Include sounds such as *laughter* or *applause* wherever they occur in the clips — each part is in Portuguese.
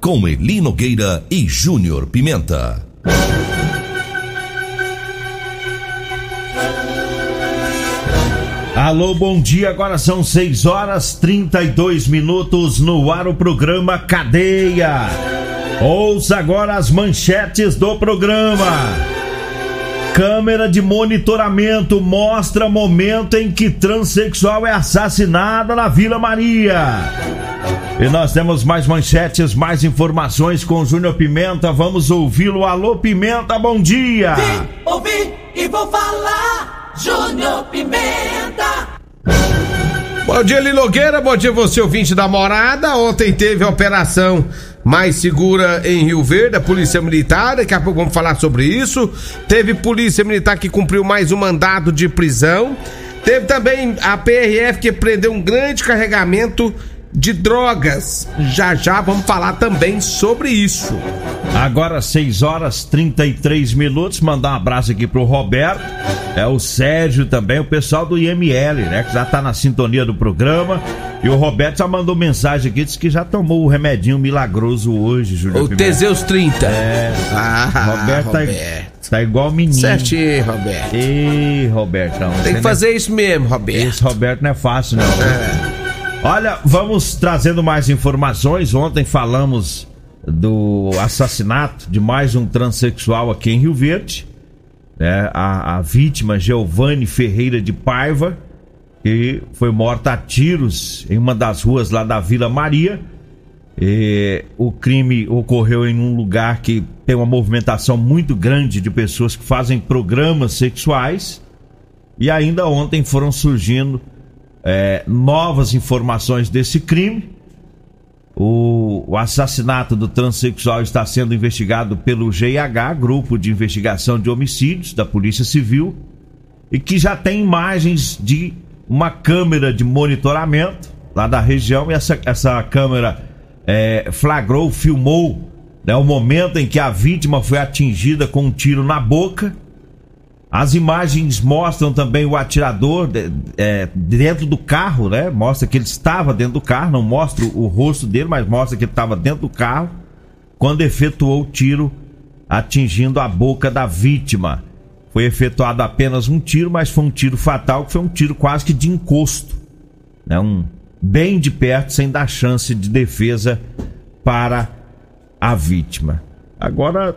Com Eli Nogueira e Júnior Pimenta. Alô, bom dia. Agora são 6 horas 32 minutos no ar o programa Cadeia. Ouça agora as manchetes do programa. Câmera de monitoramento mostra momento em que transexual é assassinada na Vila Maria. E nós temos mais manchetes, mais informações com o Júnior Pimenta. Vamos ouvi-lo. Alô, Pimenta, bom dia. Vim, ouvi e vou falar. Júnior Pimenta. Bom dia, Lilogueira. Bom dia, você ouvinte da morada. Ontem teve a operação mais segura em Rio Verde, a Polícia Militar. Daqui a pouco vamos falar sobre isso. Teve Polícia Militar que cumpriu mais um mandado de prisão. Teve também a PRF que prendeu um grande carregamento de drogas. Já já vamos falar também sobre isso. Agora 6 horas 33 minutos. Mandar um abraço aqui pro Roberto, é o Sérgio também, o pessoal do IML, né? Que já tá na sintonia do programa. E o Roberto já mandou mensagem aqui, disse que já tomou o remedinho milagroso hoje, Júlio. O Teseus 30. É. Ah, Roberto, Roberto. Tá, tá igual menino. Certinho, Roberto. Ei, Robertão. Tem que fazer isso mesmo, Roberto. Esse Roberto não é fácil, não. É. Olha, vamos trazendo mais informações. Ontem falamos do assassinato de mais um transexual aqui em Rio Verde. né? a, a vítima, Giovanni Ferreira de Paiva, que foi morta a tiros em uma das ruas lá da Vila Maria. E o crime ocorreu em um lugar que tem uma movimentação muito grande de pessoas que fazem programas sexuais. E ainda ontem foram surgindo é, novas informações desse crime. O, o, assassinato do transexual está sendo investigado pelo GIH, Grupo de Investigação de Homicídios da Polícia Civil, e que já tem imagens de uma câmera de monitoramento lá da região. E essa, essa câmera é, flagrou, filmou né, o momento em que a vítima foi atingida com um tiro na boca. As imagens mostram também o atirador é, dentro do carro, né? Mostra que ele estava dentro do carro, não mostra o rosto dele, mas mostra que ele estava dentro do carro quando efetuou o tiro atingindo a boca da vítima. Foi efetuado apenas um tiro, mas foi um tiro fatal, que foi um tiro quase que de encosto, né? Um bem de perto, sem dar chance de defesa para a vítima. Agora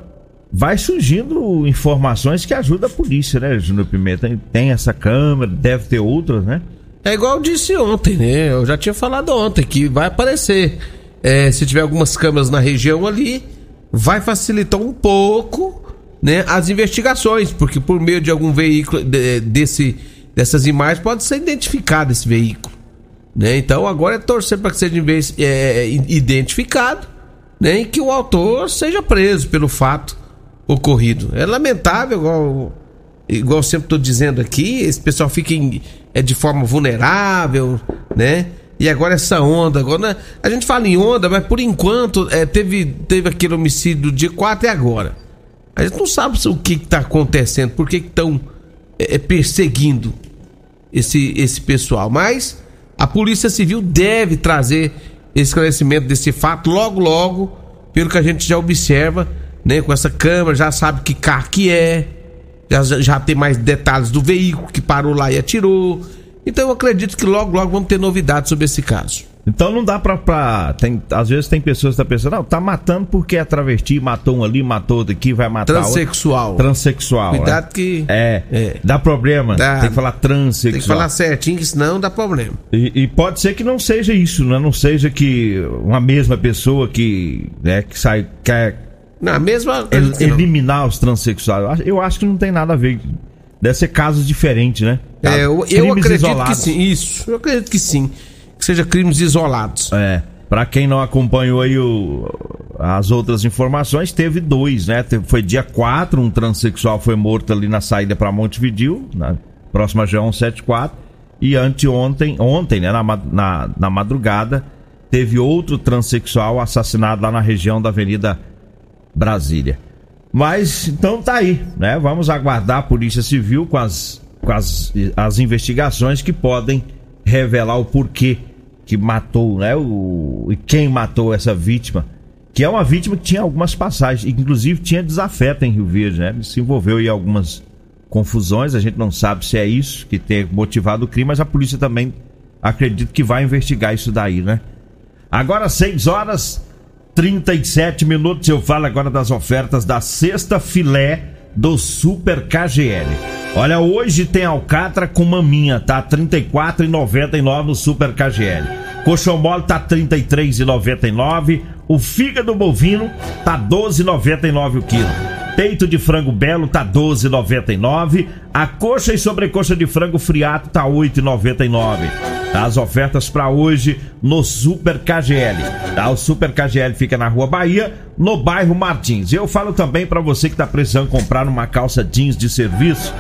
vai surgindo informações que ajudam a polícia, né, Júnior Pimenta? Tem essa câmera, deve ter outras, né? É igual eu disse ontem, né? Eu já tinha falado ontem que vai aparecer. É, se tiver algumas câmeras na região ali, vai facilitar um pouco né, as investigações, porque por meio de algum veículo de, desse, dessas imagens pode ser identificado esse veículo. Né? Então agora é torcer para que seja é, identificado né, e que o autor seja preso pelo fato ocorrido. É lamentável, igual, igual eu sempre estou dizendo aqui, esse pessoal fica em, é de forma vulnerável, né? E agora essa onda, agora a gente fala em onda, mas por enquanto é, teve, teve aquele homicídio do dia 4 e agora. A gente não sabe o que está acontecendo, por que estão é, perseguindo esse, esse pessoal. Mas a Polícia Civil deve trazer esclarecimento desse fato logo, logo, pelo que a gente já observa né? Com essa câmera, já sabe que carro que é, já, já tem mais detalhes do veículo que parou lá e atirou. Então eu acredito que logo, logo vamos ter novidades sobre esse caso. Então não dá pra. pra tem, às vezes tem pessoas que estão pensando, não, tá matando porque é travesti, matou um ali, matou outro aqui, vai matar Transexual. outro. Transexual. Cuidado né? que. É, É. dá problema. Dá. Tem que falar transexual. Tem que falar certinho, que senão dá problema. E, e pode ser que não seja isso, né? Não seja que uma mesma pessoa que, né, que sai quer Na mesma. eliminar os transexuais. Eu acho- Eu que não tem nada a ver. Deve ser casos diferentes, né? É, eu, eu Crimes acredito isolados. que sim. Isso. Eu acredito que sim. Que seja crimes isolados. É. Pra quem não acompanhou aí o- as outras informações, teve dois, né? Teve- foi dia 4, um transexual foi morto ali na saída pra Montevidil, na próxima G174. E anteontem, ontem, né, na, na, na madrugada, teve outro transexual assassinado lá na região da Avenida Brasília. Mas então tá aí, né? Vamos aguardar a Polícia Civil com as, com as, as investigações que podem revelar o porquê que matou, né? O, e quem matou essa vítima. Que é uma vítima que tinha algumas passagens, inclusive tinha desafeto em Rio Verde, né? Se envolveu em algumas confusões, a gente não sabe se é isso que tem motivado o crime, mas a polícia também acredita que vai investigar isso daí, né? Agora 6 horas 37 minutos. Eu falo agora das ofertas da sexta filé do Super KGL. Olha, hoje tem alcatra com maminha, tá? R$ 34,99 no Super KGL. Coxão mole tá R$ 33,99. O fígado bovino tá R$ 12,99 o quilo. Peito de frango belo tá 12,99. A coxa e sobrecoxa de frango friato tá 8,99. As ofertas para hoje no Super KGL. Tá? O Super KGL fica na Rua Bahia, no bairro Martins. Eu falo também para você que tá precisando comprar uma calça jeans de serviço.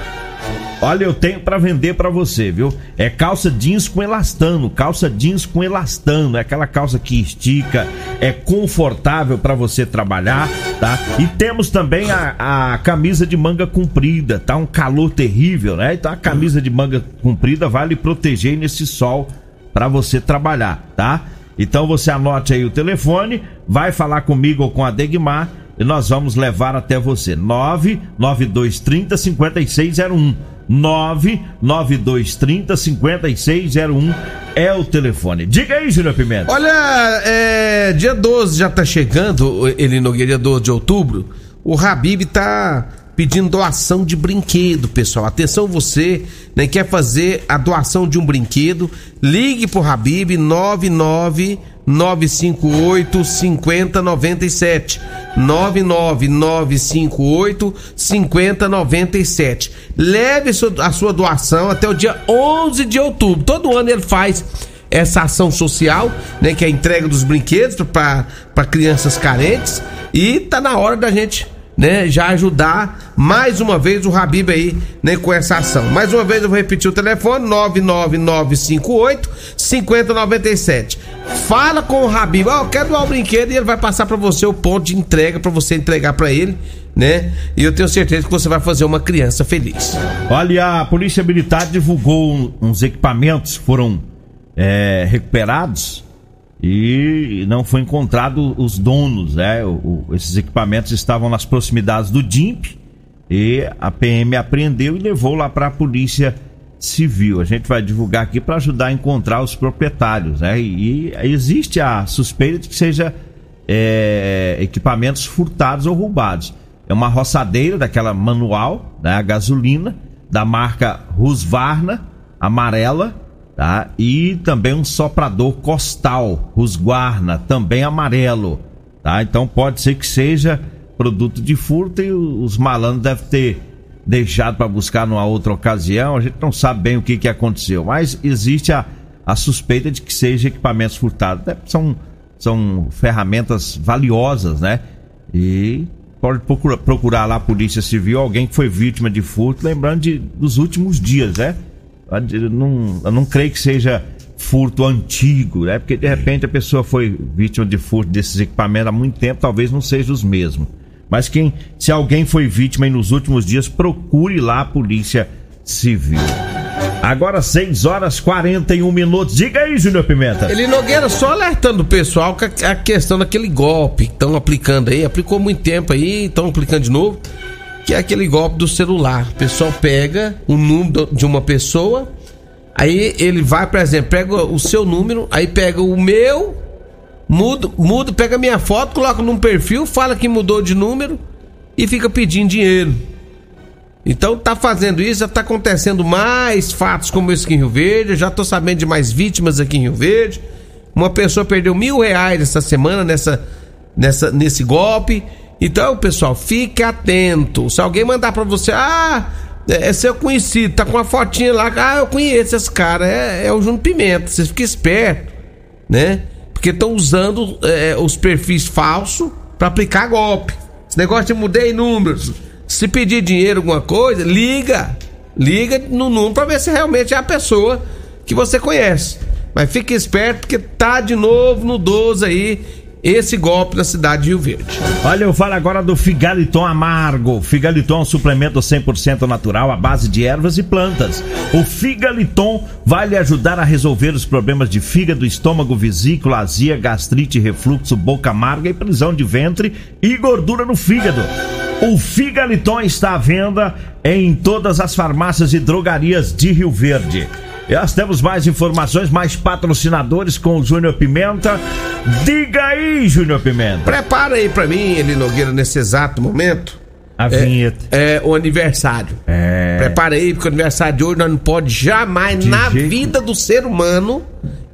Olha, eu tenho para vender para você, viu? É calça jeans com elastano, calça jeans com elastano, é aquela calça que estica, é confortável para você trabalhar, tá? E temos também a, a camisa de manga comprida, tá? Um calor terrível, né? Então a camisa de manga comprida vai lhe proteger nesse sol para você trabalhar, tá? Então você anote aí o telefone, vai falar comigo ou com a Degmar e nós vamos levar até você. 99230 5601. 99230 5601 é o telefone. Diga aí, Júnior Pimenta. Olha, é, dia 12 já tá chegando, ele Nogueira, dia 12 de outubro. O Habib tá pedindo doação de brinquedo, pessoal. Atenção você, né, quer fazer a doação de um brinquedo, ligue pro Habib 99 958 5097 99958 5097 Leve a sua doação até o dia 11 de outubro. Todo ano ele faz essa ação social, né, que é a entrega dos brinquedos para crianças carentes e tá na hora da gente né, já ajudar mais uma vez o Habib aí, né, com essa ação. Mais uma vez eu vou repetir o telefone 99958 5097. Fala com o Habib, ó, eu quero doar o brinquedo e ele vai passar para você o ponto de entrega para você entregar para ele, né? E eu tenho certeza que você vai fazer uma criança feliz. Olha, a Polícia Militar divulgou uns equipamentos que foram é, recuperados e não foi encontrado os donos, né? O- o- esses equipamentos estavam nas proximidades do DIMP e a PM apreendeu e levou lá para a Polícia Civil. A gente vai divulgar aqui para ajudar a encontrar os proprietários, né? E, e existe a suspeita de que seja é, equipamentos furtados ou roubados. É uma roçadeira daquela manual, né, a gasolina, da marca Husqvarna, amarela, tá? E também um soprador costal, Husqvarna, também amarelo, tá? Então pode ser que seja produto de furto e os malandros devem ter deixado para buscar numa outra ocasião. A gente não sabe bem o que, que aconteceu, mas existe a, a suspeita de que seja equipamentos furtados. Deve- São, são ferramentas valiosas, né? E pode procura- procurar lá a Polícia Civil alguém que foi vítima de furto, lembrando de, dos últimos dias, né? Eu não, eu não creio que seja furto antigo, né? Porque de repente a pessoa foi vítima de furto desses equipamentos há muito tempo, talvez não seja os mesmos. Mas quem, se alguém foi vítima nos últimos dias, procure lá a Polícia Civil. Agora 6 horas 41 minutos. Diga aí, Júnior Pimenta. Ele Nogueira só alertando o pessoal que a questão daquele golpe que estão aplicando aí, aplicou muito tempo aí, estão aplicando de novo, que é aquele golpe do celular. O pessoal pega o número de uma pessoa, Aí ele vai, por exemplo, pega o seu número, aí pega o meu, muda, muda, pega minha foto, coloca num perfil, fala que mudou de número e fica pedindo dinheiro. Então tá fazendo isso, já tá acontecendo mais fatos como esse aqui em Rio Verde, já tô sabendo de mais vítimas aqui em Rio Verde. Uma pessoa perdeu mil reais essa semana nessa, nessa, nesse golpe. Então, pessoal, fique atento. Se alguém mandar pra você, ah, é, é seu conhecido, tá com uma fotinha lá, ah, eu conheço esse cara, é, é o Júnior Pimenta. Você fica esperto, né? Porque estão usando é, os perfis falsos para aplicar golpe. Esse negócio de mudei números. Se pedir dinheiro, alguma coisa, liga. Liga no número para ver se realmente é a pessoa que você conhece. Mas fique esperto porque tá de novo no 12 aí esse golpe na cidade de Rio Verde. Olha, eu falo agora do Figaliton Amargo. Figaliton é um suplemento 100% natural à base de ervas e plantas. O Figaliton vai lhe ajudar a resolver os problemas de fígado, estômago, vesícula, azia, gastrite, refluxo, boca amarga e prisão de ventre e gordura no fígado. O Figaliton está à venda em todas as farmácias e drogarias de Rio Verde. E nós temos mais informações, mais patrocinadores com o Júnior Pimenta. Diga aí, Júnior Pimenta. Prepara aí pra mim, Eli Nogueira, nesse exato momento. A vinheta. É, o aniversário. É. Prepara aí, porque o aniversário de hoje nós não pode jamais, De na jeito- vida do ser humano,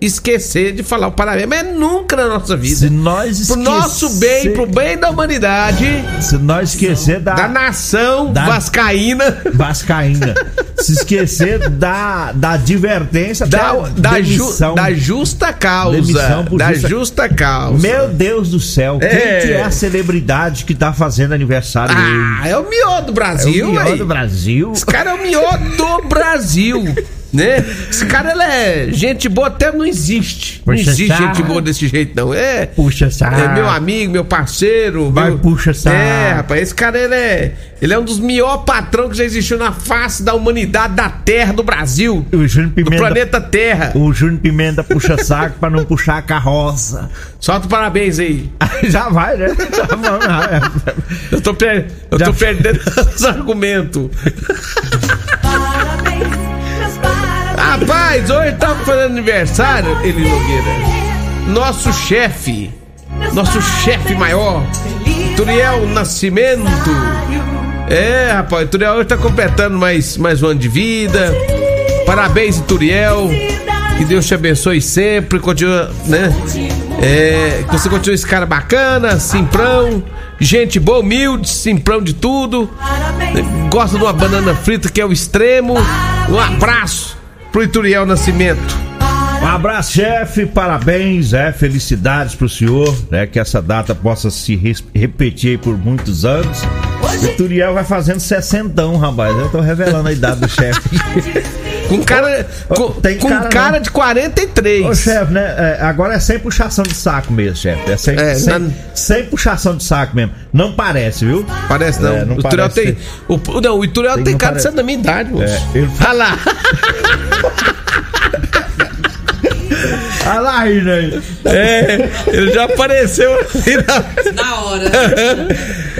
esquecer de falar o parabéns. Mas nunca na nossa vida. Se nós Pro nosso esquecer- bem, pro bem da humanidade, Se nós esquecer da, da nação Da- vascaína, Vascaína. Se esquecer da, da advertência, da, da, ju- da justa causa. Da justa- justa causa. Meu Deus do céu, É. quem que é a celebridade que tá fazendo aniversário Ah, é o mió do? Brasil, é o melhor véi. do Brasil. Esse cara é o mió do *laughs* Brasil, né? Esse cara, ele é gente boa, até não existe. Não Puxa existe saco. gente boa desse jeito, não. É, Puxa saco. é meu amigo, meu parceiro. Vai, meu... puxa saco. É, rapaz, esse cara, ele é, ele é um dos melhores patrão que já existiu na face da humanidade, da terra, do Brasil. O Júnior Do Pimenta. planeta Terra. O Júnior Pimenta puxa saco pra não puxar a carroça. Solta o parabéns aí. *laughs* Já vai, né? Já vamos, já. Eu tô, per... eu tô perdendo os argumentos. *laughs* Rapaz, hoje estamos fazendo aniversário, Eli Nogueira. Nosso chefe, nosso chefe maior, Turiel Nascimento. É, rapaz, Turiel hoje tá completando mais, mais um ano de vida. Parabéns, Turiel. Que Deus te abençoe sempre. Continua, né? É, que você continue esse cara bacana, simprão, gente boa, humilde, simprão de tudo. Gosta de uma banana frita que é o extremo. Um abraço pro Ituriel Nascimento. Um abraço, chefe, parabéns, é, felicidades pro senhor, né, que essa data possa se repetir aí por muitos anos. O Turiel vai fazendo sessentão, rapaz, eu tô revelando a idade do *laughs* chefe. Com cara, com, tem com cara, cara, não. de 43. Ô, chefe, né, é, agora é sem puxação de saco mesmo, chefe, é sem, É, sem, na- sem puxação de saco mesmo, não parece, viu? Parece não. É, não o Ituriel tem. O, não, o Ituriel tem, Tem- cara de parece. ser da minha idade, moço. É, ele- Olha lá. *laughs* *laughs* Olha lá né? É, ele já apareceu ali na. Na hora. *laughs*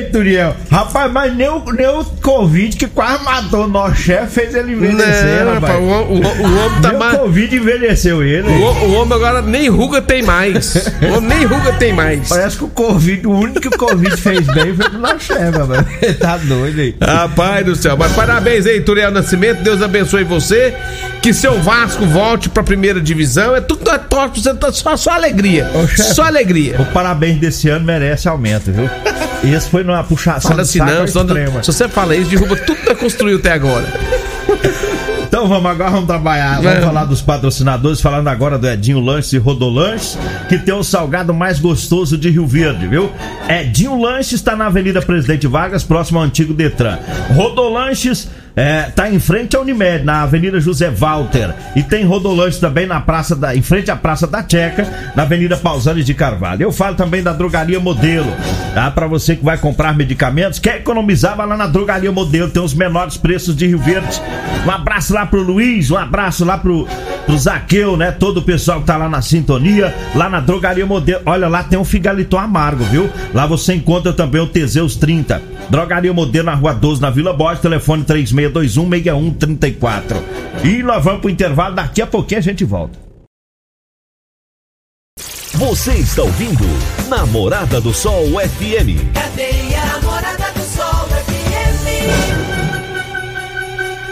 Ei, Turiel, rapaz, mas nem o, nem o Covid que quase matou o nosso chefe fez ele envelhecer, Não, rapaz. rapaz, o, o, o homem tá Nem o mais. Covid envelheceu ele. O, o homem agora nem ruga tem mais. O homem nem ruga tem mais. Parece que o Covid, o único que o Covid fez bem foi pro nosso chefe, mano. *laughs* tá doido aí. Rapaz do céu, mas parabéns aí, Turiel Nascimento. Deus abençoe você. Que seu Vasco volte pra primeira divisão. É tudo pra você, só, só alegria. Ô, chefe. Só alegria. O parabéns desse ano merece aumento, viu? Esse foi numa puxação Fala de assim, não, extrema. se você fala isso, derruba tudo que nós construiu até agora. *laughs* Então vamos agora, vamos trabalhar. Vamos Vamos. falar dos patrocinadores, falando agora do Edinho Lanches e Rodolanches, que tem o salgado mais gostoso de Rio Verde, viu? Edinho Lanches está na Avenida Presidente Vargas, próximo ao antigo Detran. Rodolanches é, tá em frente à Unimed, na Avenida José Walter. E tem Rodolanches também na praça da, em frente à Praça da Checa, na Avenida Pausanes de Carvalho. Eu falo também da Drogaria Modelo, tá? Para você que vai comprar medicamentos, quer economizar, vai lá na Drogaria Modelo, tem os menores preços de Rio Verde. Um abraço lá pro Luiz, um abraço lá pro, pro Zaqueu, né? Todo o pessoal que tá lá na sintonia, lá na Drogaria Modelo. Olha, lá tem um figaliton amargo, viu? Lá você encontra também o Teseus 30. Drogaria Modelo na Rua 12, na Vila Borges, telefone 36 3621-6134. E nós vamos pro intervalo, daqui a pouquinho a gente volta. Você está ouvindo Namorada do Sol FM. Cadeia Namorada do Sol FM.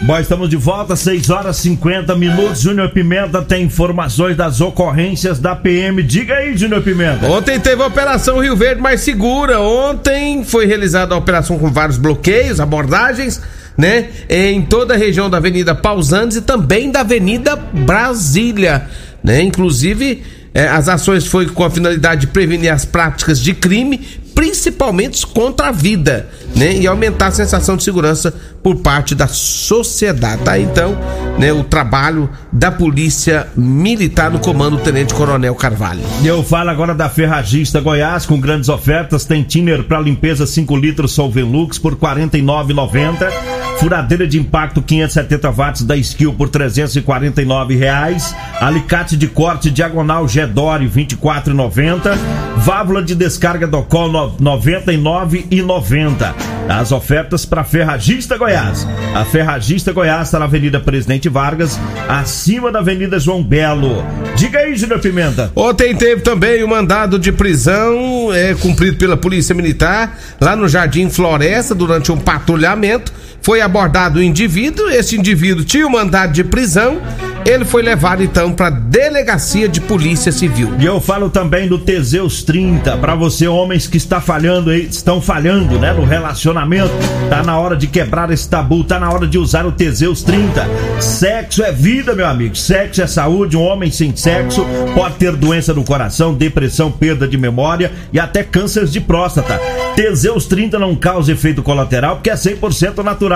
Bom, estamos de volta, 6 horas 50 minutos. Júnior Pimenta tem informações das ocorrências da PM. Diga aí, Júnior Pimenta. Ontem teve a Operação Rio Verde Mais Segura. Ontem foi realizada a operação com vários bloqueios, abordagens, né? Em toda a região da Avenida Pausantes e também da Avenida Brasília, né? Inclusive, eh, as ações foi com a finalidade de prevenir as práticas de crime, principalmente contra a vida, né? E aumentar a sensação de segurança por parte da sociedade. Tá? Então, né, o trabalho da Polícia Militar no comando do Tenente Coronel Carvalho. Eu falo agora da Ferragista Goiás com grandes ofertas. Tem thinner para limpeza 5 litros Solvenlux por R$ 49,90. Furadeira de impacto 570 watts da Skill por 349 reais. Alicate de corte diagonal Gedore 24,90. Válvula de descarga do Col 99,90. As ofertas para Ferragista Goiás. A Ferragista Goiás está na Avenida Presidente Vargas, acima da Avenida João Belo. Diga aí, Júnior Pimenta. Ontem teve também o mandado de prisão é, cumprido pela Polícia Militar lá no Jardim Floresta durante um patrulhamento. Foi abordado o indivíduo, esse indivíduo tinha o mandado de prisão, ele foi levado então para delegacia de polícia civil. E eu falo também do Teseus 30, para você homens que está falhando aí, estão falhando, né, no relacionamento. Tá na hora de quebrar esse tabu, tá na hora de usar o Teseus 30. Sexo é vida, meu amigo. Sexo é saúde. Um homem sem sexo pode ter doença do coração, depressão, perda de memória e até câncer de próstata. Teseus 30 não causa efeito colateral porque é 100% natural.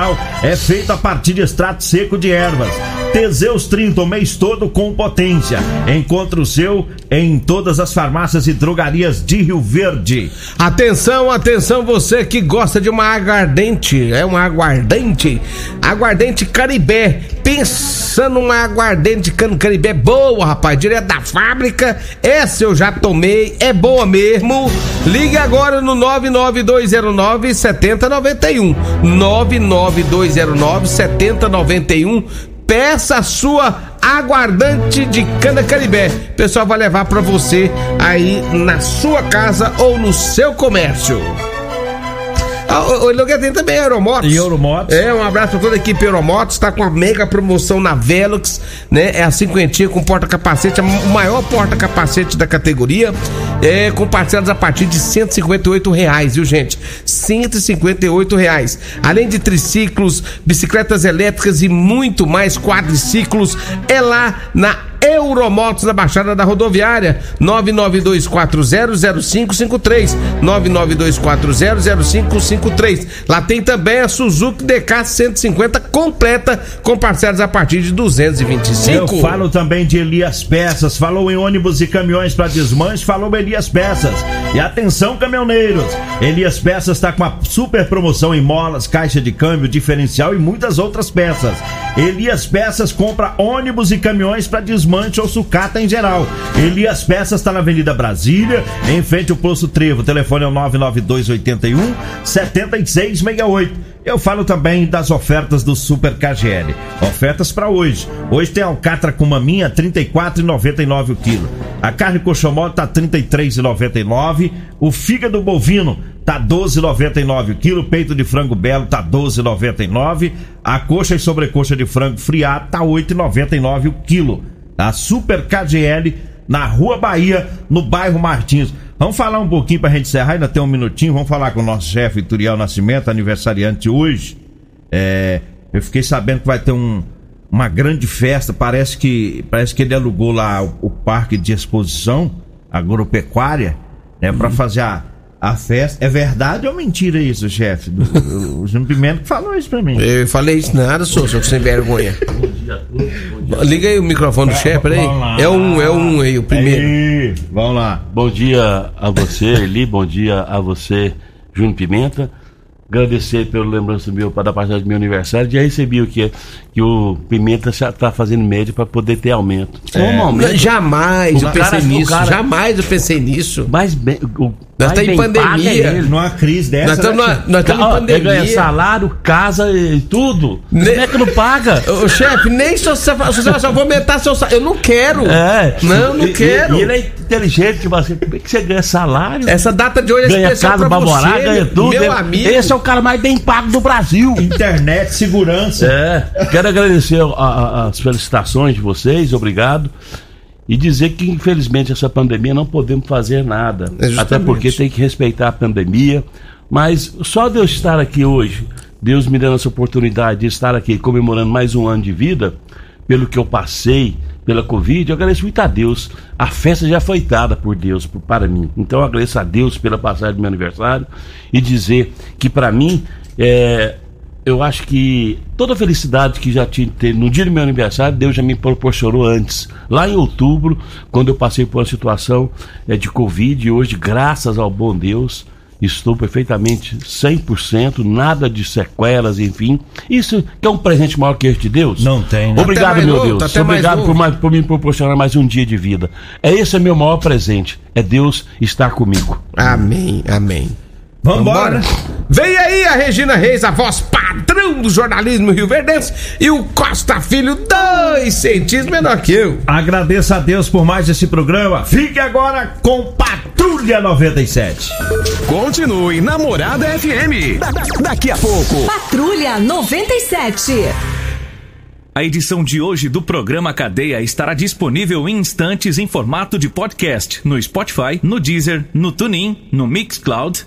É feito a partir de extrato seco de ervas. Teseus 30 o mês todo com potência. Encontre o seu em todas as farmácias e drogarias de Rio Verde. Atenção, atenção, você que gosta de uma aguardente, é uma aguardente, aguardente Caribé. Pensa numa aguardente cano Caribé boa, rapaz, direto da fábrica. Essa eu já tomei, é boa mesmo. Ligue agora no 99209 7091. 99209 7091 peça a sua aguardante de cana caribé. O pessoal vai levar para você aí na sua casa ou no seu comércio. Ah, O, o tem também Euromotos. E Euromotos. É, um abraço pra toda a equipe Euromotos. Tá com a mega promoção na Velox, né? É a cinquentinha com porta-capacete, a maior porta-capacete da categoria. É, com parcelas a partir de 158 reais, viu, gente? 158 reais. Além de triciclos, bicicletas elétricas e muito mais quadriciclos, é lá na Euromotos na Baixada da Rodoviária, 992400553, 992400553. Lá tem também a Suzuki DK 150 completa com parcelas a partir de 225. Eu falo também de Elias Peças. Falou em ônibus e caminhões para desmanche, falou Elias Peças. E atenção, caminhoneiros! Elias Peças está com uma super promoção em molas, caixa de câmbio, diferencial e muitas outras peças. Elias Peças compra ônibus e caminhões para desmanche ou sucata em geral. Elias Peças está na Avenida Brasília, em frente ao Poço Trevo. O telefone é o 99281 7668. Eu falo também das ofertas do Super KGL. Ofertas para hoje. Hoje tem alcatra com maminha 34,99 o quilo. A carne coxomol tá 33,99. O fígado bovino tá 12,99 o quilo. Peito de frango belo tá 12,99. A coxa e sobrecoxa de frango friado tá 8,99 o quilo. A Super KGL na Rua Bahia, no bairro Martins. Vamos falar um pouquinho pra gente encerrar, ainda tem um minutinho. Vamos falar com o nosso chefe Turiel Nascimento, aniversariante hoje. É, eu fiquei sabendo que vai ter um, uma grande festa. Parece que, parece que ele alugou lá o, o parque de exposição agropecuária, né, para fazer a, a festa. É verdade ou mentira isso, chefe? O, Júnior Pimenta que falou isso pra mim. Eu falei isso nada, sou, sou sem vergonha. Liga aí o microfone do chefe, peraí. É um, é um aí, o primeiro. Aí, vamos lá. Bom dia a você, Eli. Bom dia a você, Júnior Pimenta. Agradecer pelo lembrança meu para da passagem do meu aniversário. Já recebi o que que o Pimenta está fazendo média para poder ter aumento. Como aumento? Jamais O eu pensei cara- o nisso, cara- jamais eu pensei nisso. Mais bem, o Nós estamos em paga é pandemia. ele. Numa crise dessa. Nós estamos né, numa- nós estamos em ele ganha pandemia. salário, casa e tudo. Ne- Como é que não paga? *laughs* Ô, chefe, nem se você fala, se você só vou aumentar seu salário. Eu não quero. É. Não, não E- quero. E, e ele é inteligente, tipo assim, como é que você ganha salário? Essa data de hoje é ganha especial casa pra pra morar, você, ganha tudo. Meu Ele- amigo. Esse é o cara mais bem pago do Brasil. Internet, segurança. É, quero agradecer a- a- as felicitações de vocês, obrigado. E dizer que, infelizmente, essa pandemia não podemos fazer nada. É até porque tem que respeitar a pandemia. Mas só de eu estar aqui hoje, Deus me dando essa oportunidade de estar aqui comemorando mais um ano de vida, pelo que eu passei, pela Covid, eu agradeço muito a Deus. A festa já foi dada por Deus para mim. Então eu agradeço a Deus pela passagem do meu aniversário e dizer que para mim é, eu acho que toda a felicidade que já tinha teve no dia do meu aniversário, Deus já me proporcionou antes. Lá em outubro, quando eu passei por uma situação eh, de Covid, e hoje, graças ao bom Deus, estou perfeitamente 100%, nada de sequelas, enfim. Isso que é um presente maior que este de Deus. Não tem, né? Obrigado, mais meu novo, Deus. mais Obrigado por, mais- por me proporcionar mais um dia de vida. É esse é meu maior presente. É Deus estar comigo. Amém, amém. Vambora. Vem aí a Regina Reis, a voz padrão do jornalismo Rio Verdense, e o Costa Filho, dois centímetros menor que eu. Agradeço a Deus por mais esse programa. Fique agora com Patrulha 97. Continue na Morada FM. Da- da- daqui a pouco. Patrulha 97. A edição de hoje do programa Cadeia estará disponível em instantes em formato de podcast no Spotify, no Deezer, no TuneIn, no Mixcloud,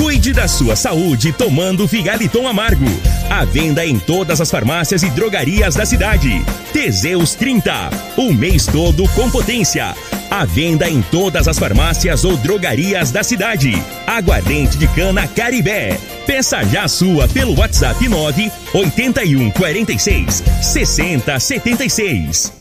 Cuide da sua saúde tomando Figaliton Amargo. À venda em todas as farmácias e drogarias da cidade. Teseus 30. O mês todo com potência. À venda em todas as farmácias ou drogarias da cidade. Aguardente de cana Caribé. Peça já a sua pelo WhatsApp 9 81 46 60 76.